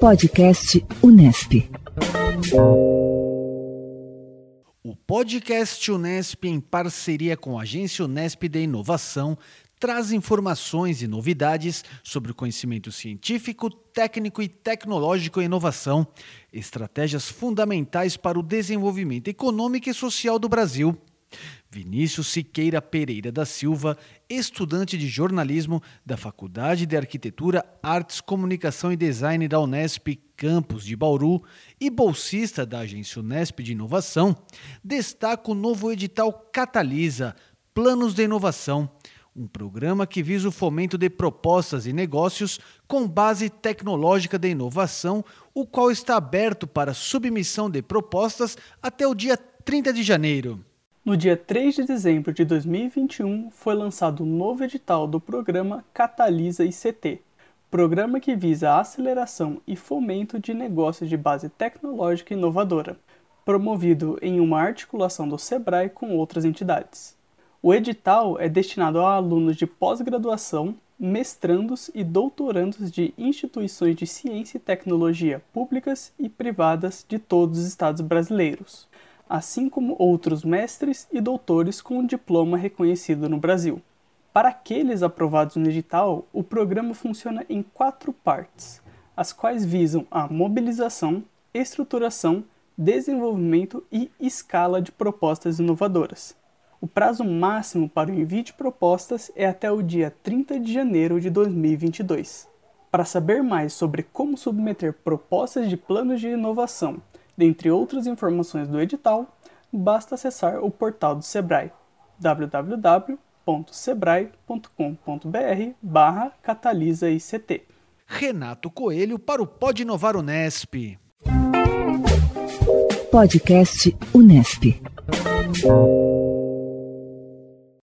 Podcast Unesp. O podcast Unesp, em parceria com a Agência Unesp de Inovação, traz informações e novidades sobre o conhecimento científico, técnico e tecnológico e inovação, estratégias fundamentais para o desenvolvimento econômico e social do Brasil. Vinícius Siqueira Pereira da Silva, estudante de jornalismo da Faculdade de Arquitetura, Artes, Comunicação e Design da Unesp Campus de Bauru e bolsista da Agência Unesp de Inovação, destaca o novo edital Catalisa Planos de Inovação um programa que visa o fomento de propostas e negócios com base tecnológica de inovação, o qual está aberto para submissão de propostas até o dia 30 de janeiro. No dia 3 de dezembro de 2021, foi lançado um novo edital do programa Catalisa ICT, programa que visa a aceleração e fomento de negócios de base tecnológica inovadora, promovido em uma articulação do SEBRAE com outras entidades. O edital é destinado a alunos de pós-graduação, mestrandos e doutorandos de instituições de ciência e tecnologia públicas e privadas de todos os estados brasileiros, assim como outros mestres e doutores com um diploma reconhecido no Brasil. Para aqueles aprovados no edital, o programa funciona em quatro partes, as quais visam a mobilização, estruturação, desenvolvimento e escala de propostas inovadoras o prazo máximo para o envio de propostas é até o dia 30 de janeiro de 2022. Para saber mais sobre como submeter propostas de planos de inovação, dentre outras informações do edital, basta acessar o portal do Sebrae www.sebrae.com.br barra Catalisa ICT. Renato Coelho para o Pode Inovar Unesp. Podcast Unesp.